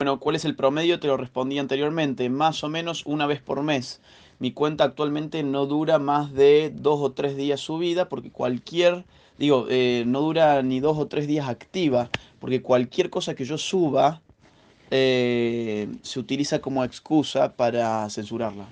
Bueno, ¿cuál es el promedio? Te lo respondí anteriormente, más o menos una vez por mes. Mi cuenta actualmente no dura más de dos o tres días subida porque cualquier, digo, eh, no dura ni dos o tres días activa porque cualquier cosa que yo suba eh, se utiliza como excusa para censurarla.